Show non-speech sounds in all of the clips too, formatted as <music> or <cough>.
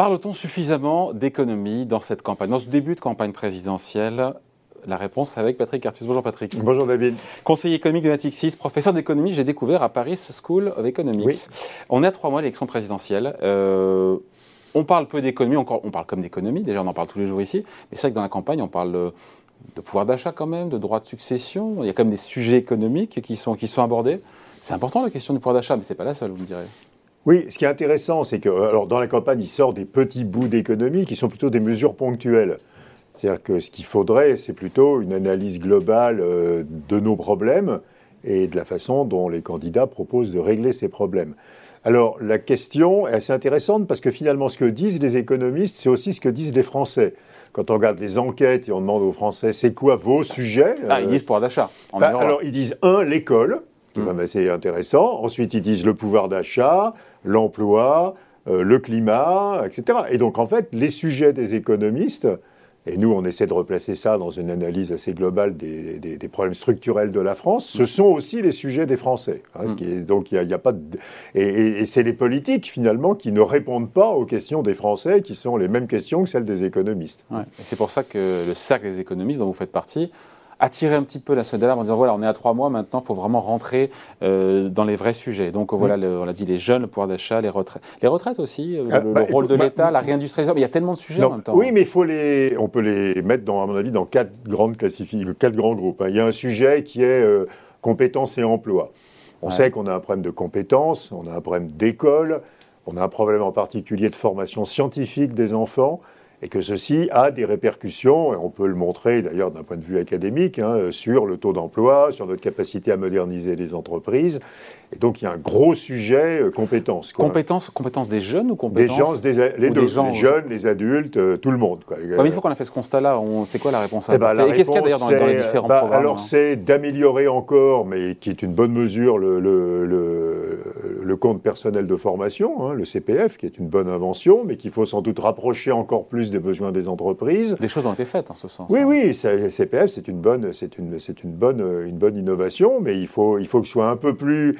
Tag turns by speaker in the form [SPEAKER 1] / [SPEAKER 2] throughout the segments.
[SPEAKER 1] Parle-t-on suffisamment d'économie dans cette campagne Dans ce début de campagne présidentielle, la réponse avec Patrick Artus. Bonjour Patrick.
[SPEAKER 2] Bonjour David.
[SPEAKER 1] Conseiller économique de Natixis, professeur d'économie, j'ai découvert à Paris School of Economics. On est à trois mois de l'élection présidentielle. Euh, on parle peu d'économie, on parle comme d'économie, déjà on en parle tous les jours ici, mais c'est vrai que dans la campagne on parle de pouvoir d'achat quand même, de droit de succession, il y a quand même des sujets économiques qui sont, qui sont abordés. C'est important la question du pouvoir d'achat, mais ce n'est pas la seule, vous me direz.
[SPEAKER 2] Oui, ce qui est intéressant, c'est que alors, dans la campagne, il sort des petits bouts d'économie qui sont plutôt des mesures ponctuelles. C'est-à-dire que ce qu'il faudrait, c'est plutôt une analyse globale euh, de nos problèmes et de la façon dont les candidats proposent de régler ces problèmes. Alors la question est assez intéressante parce que finalement ce que disent les économistes, c'est aussi ce que disent les Français. Quand on regarde les enquêtes et on demande aux Français c'est quoi vos sujets
[SPEAKER 1] ah, Ils disent pouvoir d'achat.
[SPEAKER 2] Bah, alors ils disent un, l'école, qui est mmh. assez intéressant. Ensuite ils disent le pouvoir d'achat, l'emploi, euh, le climat, etc. Et donc en fait les sujets des économistes, et nous, on essaie de replacer ça dans une analyse assez globale des, problèmes structurels de la France. Ce sont aussi les sujets des Français. Hein, mm. donc, il n'y a, pas et, c'est les politiques, finalement, qui ne répondent pas aux questions des Français, qui sont les mêmes questions que celles des économistes.
[SPEAKER 1] C'est pour ça que le cercle des économistes, dont vous faites partie, attirer un petit peu la sonnette d'alarme en disant voilà, on est à trois mois maintenant, il faut vraiment rentrer euh, dans les vrais sujets. Donc voilà, on l'a dit, les jeunes, le pouvoir d'achat, les retraites. Les retraites aussi, euh, le, ah, bah, rôle de l'État, la réindustrialisation. Il y a tellement de sujets en même temps.
[SPEAKER 2] Oui, mais il faut les, on peut les mettre, dans, à mon avis, dans quatre, grandes quatre grands groupes. Hein. Il y a un sujet qui est euh, compétences et emploi. On sait qu'on a un problème de compétences, on a un problème d'école, on a un problème en particulier de formation scientifique des enfants et que ceci a des répercussions, et on peut le montrer d'ailleurs d'un point de vue académique, hein, sur le taux d'emploi, sur notre capacité à moderniser les entreprises. Et donc il y a un gros sujet euh, compétences.
[SPEAKER 1] Compétences, compétences des jeunes ou compétences
[SPEAKER 2] des gens, les deux, les jeunes, les adultes, euh, tout le monde. Quoi.
[SPEAKER 1] une fois qu'on a fait ce constat-là, c'est quoi la réponse à eh ben, Et qu'est-ce qu'il y a d'ailleurs dans, les différents bah, programmes
[SPEAKER 2] Alors hein c'est d'améliorer encore, mais qui est une bonne mesure, le, le, le, le compte personnel de formation, hein, le CPF, qui est une bonne invention, mais qu'il faut sans doute rapprocher encore plus des besoins des entreprises.
[SPEAKER 1] Des choses ont été faites en ce sens.
[SPEAKER 2] Oui, hein. oui, le CPF, c'est une bonne, c'est une, c'est une bonne, une bonne innovation, mais il faut, il faut que ce soit un peu plus,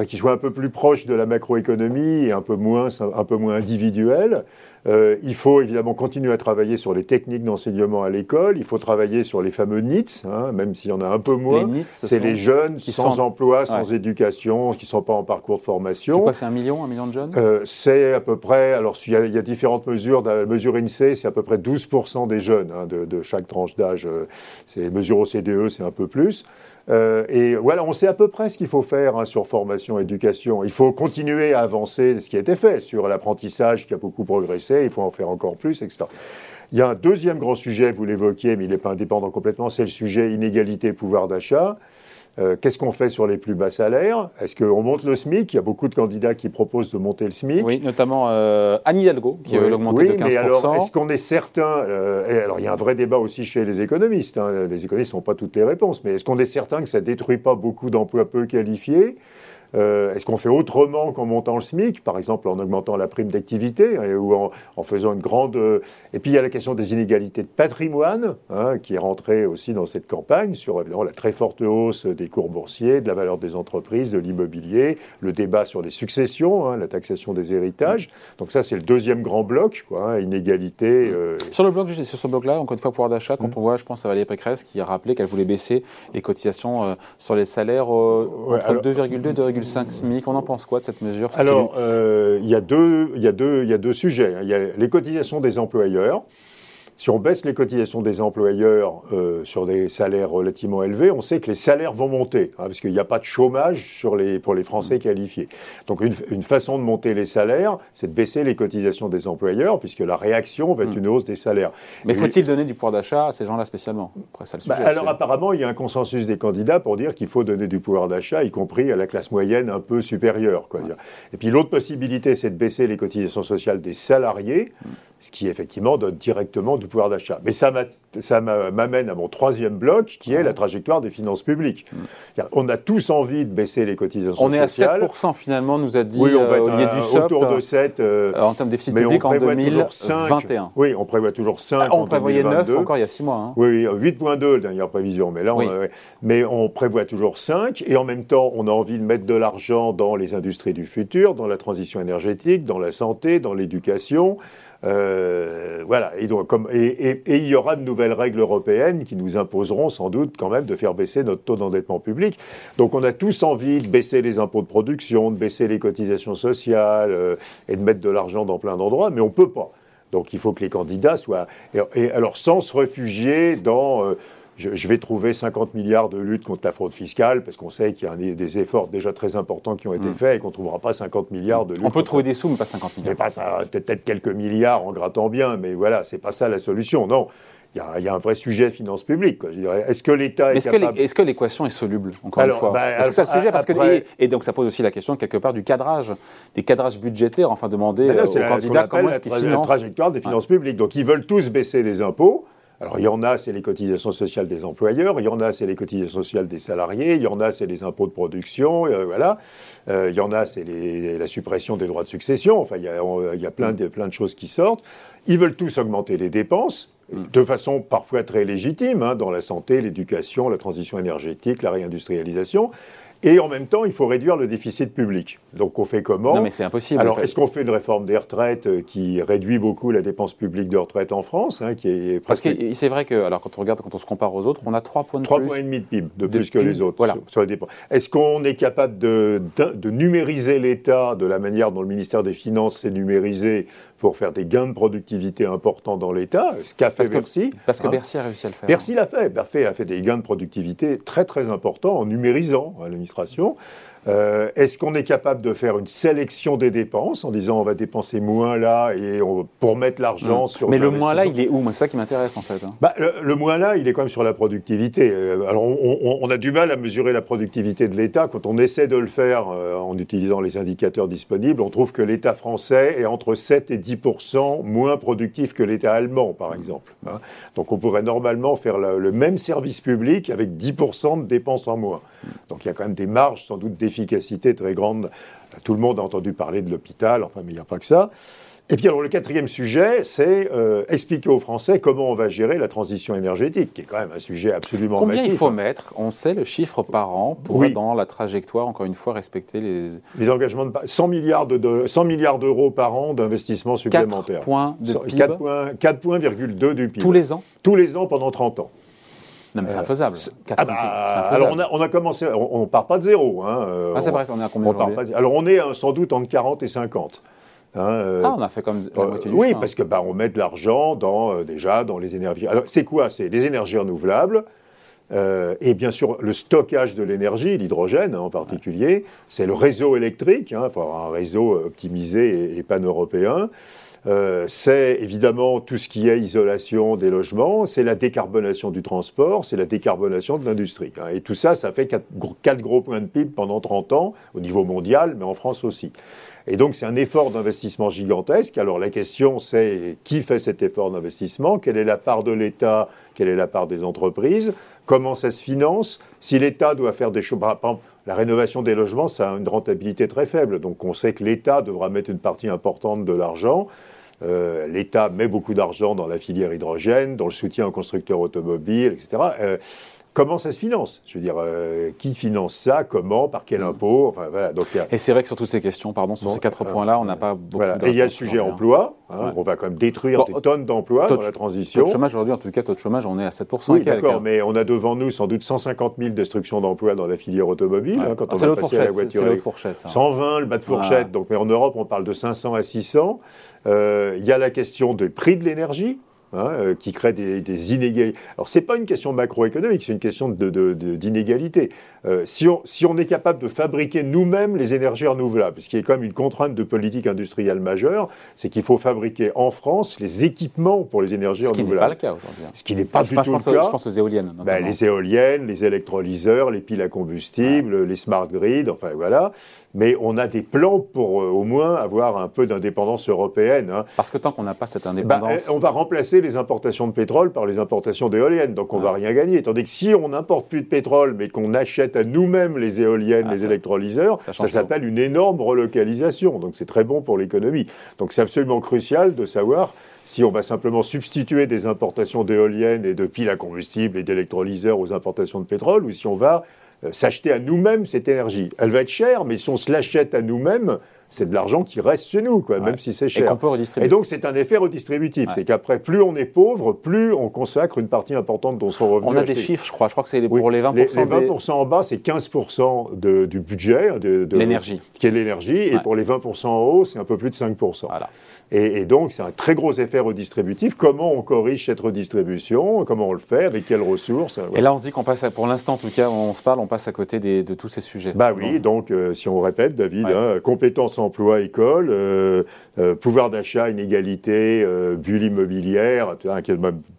[SPEAKER 2] qu'il soit un peu plus proche de la macroéconomie et un peu moins, un peu moins individuel. Euh, il faut évidemment continuer à travailler sur les techniques d'enseignement à l'école. Il faut travailler sur les fameux NITS, hein, même s'il y en a un peu moins. C'est les jeunes sans emploi, sans éducation, qui ne sont pas en parcours de formation.
[SPEAKER 1] C'est quoi C'est un million, un million de jeunes?
[SPEAKER 2] Euh, C'est à peu près. Alors, il y, a, il y, a différentes mesures. La mesure INSEE, c'est à peu près 12% des jeunes hein, de, de, chaque tranche d'âge. Euh, c'est mesure OCDE, c'est un peu plus. Euh, et voilà, on sait à peu près ce qu'il faut faire hein, sur formation, éducation. Il faut continuer à avancer ce qui a été fait sur l'apprentissage qui a beaucoup progressé. Il faut en faire encore plus, etc. Il y a un deuxième grand sujet, vous l'évoquiez, mais il n'est pas indépendant complètement, c'est le sujet inégalité pouvoir d'achat. Euh, qu'est-ce qu'on fait sur les plus bas salaires Est-ce qu'on monte le SMIC Il y a beaucoup de candidats qui proposent de monter le SMIC.
[SPEAKER 1] Oui, notamment euh, Anne Hidalgo, qui veut l'augmenter de 15%.
[SPEAKER 2] mais alors, est-ce qu'on est certain euh, Alors, il y a un vrai débat aussi chez les économistes. Hein, les économistes n'ont pas toutes les réponses. Mais est-ce qu'on est certain que ça ne détruit pas beaucoup d'emplois peu qualifiés? Euh, est-ce qu'on fait autrement qu'en montant le SMIC, par exemple en augmentant la prime d'activité hein, ou en, faisant une grande... Euh, et puis il y a la question des inégalités de patrimoine hein, qui est rentrée aussi dans cette campagne sur évidemment la très forte hausse des cours boursiers, de la valeur des entreprises, de l'immobilier, le débat sur les successions, hein, la taxation des héritages. Donc ça c'est le deuxième grand bloc, quoi, inégalité.
[SPEAKER 1] Euh, sur le bloc, sur ce bloc-là, encore une fois pouvoir d'achat, quand mm. on voit, je pense à Valérie Pécresse qui a rappelé qu'elle voulait baisser les cotisations sur les salaires entre 2,2 et 2,5 5 SMIC. On en pense quoi de cette mesure
[SPEAKER 2] Alors, euh, il y, y, y a deux sujets. Il y a les cotisations des employeurs. Si on baisse les cotisations des employeurs euh, sur des salaires relativement élevés, on sait que les salaires vont monter, hein, parce qu'il n'y a pas de chômage sur les, pour les Français qualifiés. Donc une, façon de monter les salaires, c'est de baisser les cotisations des employeurs, puisque la réaction va être hmm. une hausse des salaires.
[SPEAKER 1] Mais faut-il donner du pouvoir d'achat à ces gens-là spécialement?
[SPEAKER 2] Après, ça, le bah, Alors apparemment, il y a un consensus des candidats pour dire qu'il faut donner du pouvoir d'achat, y compris à la classe moyenne un peu supérieure. Quoi. Et puis l'autre possibilité, c'est de baisser les cotisations sociales des salariés. Hmm ce qui effectivement donne directement du pouvoir d'achat. Mais ça m'amène à mon troisième bloc, qui est la trajectoire des finances publiques. Mm. On a tous envie de baisser les cotisations sociales.
[SPEAKER 1] On est à 7% finalement, nous a dit oui, on va être Olivier Dussopt,
[SPEAKER 2] autour de 7.
[SPEAKER 1] Euh, en termes de déficit public en 2021.
[SPEAKER 2] oui, on prévoit toujours 5 ah,
[SPEAKER 1] On prévoyait 9 encore il y a 6 mois. Hein.
[SPEAKER 2] Oui, 8,2 la dernière prévision. Mais là, on, mais on prévoit toujours 5. Et en même temps, on a envie de mettre de l'argent dans les industries du futur, dans la transition énergétique, dans la santé, dans l'éducation. Euh, voilà, et, donc, comme, et, il y aura de nouvelles règles européennes qui nous imposeront sans doute quand même de faire baisser notre taux d'endettement public. Donc on a tous envie de baisser les impôts de production, de baisser les cotisations sociales euh, et de mettre de l'argent dans plein d'endroits, mais on ne peut pas. Donc il faut que les candidats soient... Et, alors sans se réfugier dans... Euh, je, vais trouver 50 milliards de lutte contre la fraude fiscale, parce qu'on sait qu'il y a des efforts déjà très importants qui ont été mm. faits et qu'on ne trouvera pas 50 milliards de lutte.
[SPEAKER 1] On peut trouver des sous, mais pas 50 milliards.
[SPEAKER 2] peut-être quelques milliards en grattant bien, mais voilà, c'est pas ça la solution. Non. Il y, a, un vrai sujet finances publiques. Est-ce que l'État est,
[SPEAKER 1] est capable... Est-ce que l'équation est soluble, encore une fois bah, Est-ce que c'est le sujet parce que, et, donc ça pose aussi la question, quelque part, du cadrage, des cadrages budgétaires, enfin demander aux candidats comment est-ce qu'ils financent.
[SPEAKER 2] la trajectoire des finances publiques. Donc ils veulent tous baisser les impôts. Alors, il y en a, c'est les cotisations sociales des employeurs, il y en a, c'est les cotisations sociales des salariés, il y en a, c'est les impôts de production, euh, voilà. Euh, il y en a, c'est la suppression des droits de succession. Enfin, il y a, plein, de, plein de choses qui sortent. Ils veulent tous augmenter les dépenses, de façon parfois très légitime, hein, dans la santé, l'éducation, la transition énergétique, la réindustrialisation. Et en même temps, il faut réduire le déficit public. Donc on fait comment?
[SPEAKER 1] Non mais c'est impossible.
[SPEAKER 2] Alors est-ce qu'on fait une réforme des retraites euh, qui réduit beaucoup la dépense publique de retraite en France hein, qui est
[SPEAKER 1] Parce que c'est vrai que, alors quand on regarde, quand on se compare aux autres, on a 3 points de
[SPEAKER 2] 3 points et demi de PIB de, plus que les autres voilà. sur, les dépenses. Est-ce qu'on est capable de, de numériser l'État de la manière dont le ministère des Finances s'est numérisé pour faire des gains de productivité importants dans l'État, ce qu'a fait Bercy.
[SPEAKER 1] parce que hein. Bercy a réussi à le faire.
[SPEAKER 2] Bercy l'a fait. Bercy a fait des gains de productivité très très importants en numérisant hein, l'administration. Euh, est-ce qu'on est capable de faire une sélection des dépenses en disant on va dépenser moins là et on, pour mettre l'argent hmm. sur.
[SPEAKER 1] Mais le moins là, il est où? C'est ça qui m'intéresse en fait. Hein.
[SPEAKER 2] Bah, le, moins là, il est quand même sur la productivité. Euh, alors on, a du mal à mesurer la productivité de l'État. Quand on essaie de le faire euh, en utilisant les indicateurs disponibles, on trouve que l'État français est entre 7 et 10% moins productif que l'État allemand, par exemple. Hein. Donc on pourrait normalement faire le même service public avec 10% de dépenses en moins. Donc il y a quand même des marges sans doute d'efficacité très grandes. Tout le monde a entendu parler de l'hôpital, enfin, mais il n'y a pas que ça. Et puis alors le quatrième sujet, c'est euh, expliquer aux Français comment on va gérer la transition énergétique, qui est quand même un sujet absolument
[SPEAKER 1] Combien
[SPEAKER 2] il
[SPEAKER 1] faut hein. mettre On sait le chiffre par an pour dans la trajectoire, encore une fois, respecter les...
[SPEAKER 2] Les engagements de 100 milliards de, 100 milliards d'euros par an d'investissement supplémentaire. 4
[SPEAKER 1] points de PIB
[SPEAKER 2] 4 points, 4 points, du PIB.
[SPEAKER 1] Tous les ans?
[SPEAKER 2] Tous les ans pendant 30 ans.
[SPEAKER 1] Non, mais c'est infaisable.
[SPEAKER 2] Ah bah, alors, on a, on a, commencé, on ne part pas de zéro. Hein,
[SPEAKER 1] ah, c'est vrai, on est à combien on
[SPEAKER 2] Alors, on est sans doute entre 40 et 50.
[SPEAKER 1] Hein, euh, ah, on a fait comme la moitié
[SPEAKER 2] du Oui, parce que bah, on met de l'argent dans, euh, déjà dans les énergies. Alors, c'est quoi? C'est des énergies renouvelables. Euh, et bien sûr, le stockage de l'énergie, l'hydrogène hein, en particulier, c'est le réseau électrique, il faut avoir un réseau optimisé et, et pan-européen. Euh, c'est évidemment tout ce qui est isolation des logements, c'est la décarbonation du transport, c'est la décarbonation de l'industrie. Hein. Et tout ça, ça fait quatre, gros points de PIB pendant 30 ans, au niveau mondial, mais en France aussi. Et donc c'est un effort d'investissement gigantesque. Alors la question c'est qui fait cet effort d'investissement? Quelle est la part de l'État? Quelle est la part des entreprises? Comment ça se finance? Si l'État doit faire des choses... La rénovation des logements, ça a une rentabilité très faible. Donc on sait que l'État devra mettre une partie importante de l'argent. Euh, L'État met beaucoup d'argent dans la filière hydrogène, dans le soutien aux constructeurs automobiles, etc. Comment ça se finance? Je veux dire, euh, qui finance ça? Comment? Par quel impôt? Enfin, voilà,
[SPEAKER 1] donc, Et c'est vrai que sur toutes ces questions, pardon, sur ces quatre points-là, on n'a pas beaucoup voilà.
[SPEAKER 2] Et il y a le sujet emploi. Hein, On va quand même détruire des tonnes d'emplois dans la transition.
[SPEAKER 1] Taux de chômage aujourd'hui, en tout cas, taux de chômage, on est à 7%.
[SPEAKER 2] Oui, d'accord, mais on a devant nous sans doute 150 000 destructions d'emplois dans la filière automobile. Hein, quand on va passer à la voiture.
[SPEAKER 1] C'est fourchette.
[SPEAKER 2] 120, le bas de fourchette. Donc, mais en Europe, on parle de 500 à 600. Euh, il y a la question des prix de l'énergie. Hein, euh, qui crée des, inégalités. Alors, ce n'est pas une question macroéconomique, c'est une question d'inégalité. Euh, si, on, si, on, est capable de fabriquer nous-mêmes les énergies renouvelables, ce qui est quand même une contrainte de politique industrielle majeure, c'est qu'il faut fabriquer en France les équipements pour les énergies renouvelables. Ce qui n'est pas le
[SPEAKER 1] cas aujourd'hui.
[SPEAKER 2] Ce qui n'est pas du tout le cas.
[SPEAKER 1] Je pense aux éoliennes.
[SPEAKER 2] Ben, les éoliennes, les électrolyseurs, les piles à combustible, les smart grids, enfin voilà mais on a des plans pour euh, au moins avoir un peu d'indépendance européenne. Hein.
[SPEAKER 1] Parce que tant qu'on n'a pas cette bah, indépendance.
[SPEAKER 2] on va remplacer les importations de pétrole par les importations d'éoliennes, donc on ne va rien gagner. Tandis que si on n'importe plus de pétrole, mais qu'on achète à nous-mêmes les éoliennes, ah, les électrolyseurs, ça, s'appelle une énorme relocalisation. Donc c'est très bon pour l'économie. Donc c'est absolument crucial de savoir si on va simplement substituer des importations d'éoliennes et de piles à combustible et d'électrolyseurs aux importations de pétrole, ou si on va euh, s'acheter à nous-mêmes cette énergie. Elle va être chère, mais si on se l'achète à nous-mêmes, c'est de l'argent qui reste chez nous, quoi, même si c'est cher.
[SPEAKER 1] Et qu'on peut redistribuer.
[SPEAKER 2] Et donc c'est un effet redistributif. C'est qu'après, plus on est pauvre, plus on consacre une partie importante de son revenu.
[SPEAKER 1] On a des chiffres, je crois. Je crois que c'est pour les 20%.
[SPEAKER 2] Les, 20% en bas, c'est 15% de, du budget. De, de
[SPEAKER 1] l'énergie.
[SPEAKER 2] Qui est l'énergie. Et pour les 20% en haut, c'est un peu plus de 5%.
[SPEAKER 1] Voilà.
[SPEAKER 2] Et, donc, c'est un très gros effet redistributif. Comment on corrige cette redistribution? Comment on le fait? Avec quelles ressources?
[SPEAKER 1] Et là, on se dit qu'on passe, pour l'instant en tout cas, on se parle, on passe à côté de tous ces sujets.
[SPEAKER 2] Bah oui, donc euh, si on répète, David, hein, compétences emploi école, euh, euh, pouvoir d'achat, inégalité, bulle immobilière, tu as un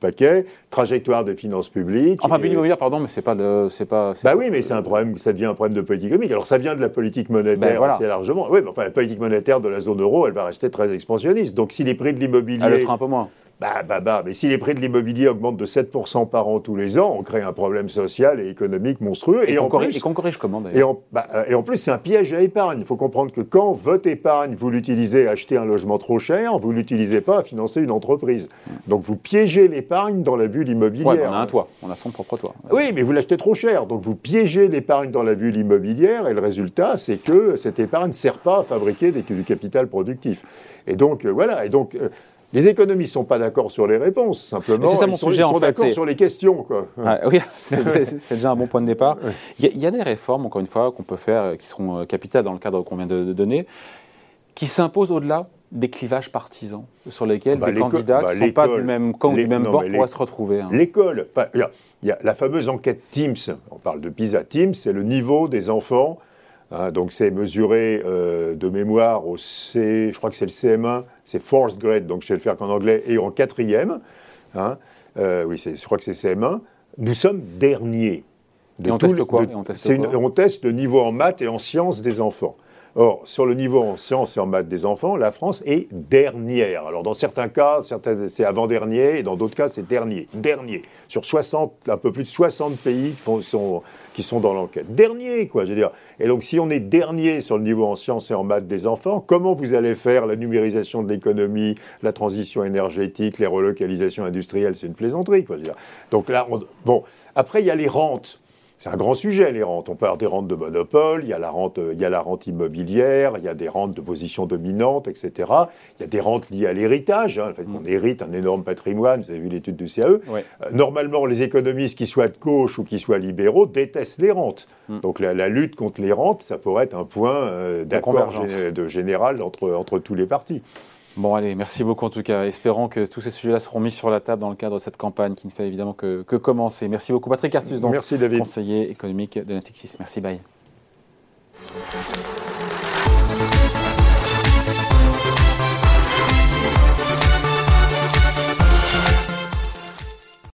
[SPEAKER 2] paquet, trajectoire des finances publiques.
[SPEAKER 1] Enfin, bulle immobilière, pardon, mais c'est pas le, c'est pas.
[SPEAKER 2] Bah oui, mais c'est un problème, ça devient un problème de politique économique. Alors ça vient de la politique monétaire ben assez largement. Oui, mais enfin la politique monétaire de la zone euro, elle va rester très expansionniste. Donc si les prix de l'immobilier...
[SPEAKER 1] Elle le fera un peu moins.
[SPEAKER 2] Bah, bah, bah, mais si les prix de l'immobilier augmentent de 7% par an tous les ans, on crée un problème social et économique monstrueux.
[SPEAKER 1] Et, et, corrige, qu'on corrige comment
[SPEAKER 2] d'ailleurs bah, euh, et, en plus, c'est un piège à épargne. Il faut comprendre que quand votre épargne, vous l'utilisez à acheter un logement trop cher, vous ne l'utilisez pas à financer une entreprise. Donc vous piégez l'épargne dans la bulle immobilière. Ouais,
[SPEAKER 1] on a un toit, on a son propre toit.
[SPEAKER 2] Oui, mais vous l'achetez trop cher. Donc vous piégez l'épargne dans la bulle immobilière et le résultat, c'est que cette épargne ne sert pas à fabriquer du capital productif. Et donc, euh, voilà. Et donc, euh, les économistes ne sont pas d'accord sur les réponses, simplement.
[SPEAKER 1] C'est ça mon
[SPEAKER 2] ils
[SPEAKER 1] sujet,
[SPEAKER 2] sont, d'accord sur les questions. Quoi.
[SPEAKER 1] oui, <laughs> c'est déjà un bon point de départ. Il y, a des réformes, encore une fois, qu'on peut faire, euh, qui seront capitales dans le cadre qu'on vient de, donner, qui s'imposent au-delà des clivages partisans sur lesquels bah, des candidats bah, qui ne sont pas du même camp ou du même bord pourraient se retrouver. Hein.
[SPEAKER 2] L'école, il y, a la fameuse enquête Teams, on parle de PISA Teams, c'est le niveau des enfants Hein, donc c'est mesuré euh, de mémoire au C, je crois que c'est le CM1, c'est fourth grade, donc je vais le faire qu'en anglais, et en quatrième. Hein, euh, oui, je crois que c'est CM1. Nous sommes derniers.
[SPEAKER 1] et on teste quoi,
[SPEAKER 2] on teste le niveau en maths et en sciences des enfants. Or, sur le niveau en sciences et en maths des enfants, la France est dernière. Alors, dans certains cas, c'est avant-dernier, et dans d'autres cas, c'est dernier. Dernier. Sur 60, un peu plus de 60 pays qui sont, qui sont dans l'enquête. Dernier, quoi, je veux dire. Et donc, si on est dernier sur le niveau en sciences et en maths des enfants, comment vous allez faire la numérisation de l'économie, la transition énergétique, les relocalisations industrielles? C'est une plaisanterie, quoi, je veux dire. Donc là, bon. Après, il y a les rentes. C'est un grand sujet, les rentes. On parle des rentes de monopole, il y a la rente, il y a la rente immobilière, il y a des rentes de position dominante, etc. Il y a des rentes liées à l'héritage, hein, le fait qu'on mm. hérite un énorme patrimoine, vous avez vu l'étude du CAE. Euh, normalement, les économistes, qui soient de gauche ou qui soient libéraux, détestent les rentes. Mm. Donc la, lutte contre les rentes, ça pourrait être un point euh, d'accord général entre, entre tous les partis.
[SPEAKER 1] Bon, allez, merci beaucoup en tout cas. Espérons que tous ces sujets-là seront mis sur la table dans le cadre de cette campagne qui ne fait évidemment que, que commencer. Merci beaucoup, Patrick Artus, donc, conseiller économique de Natixis. Merci, bye.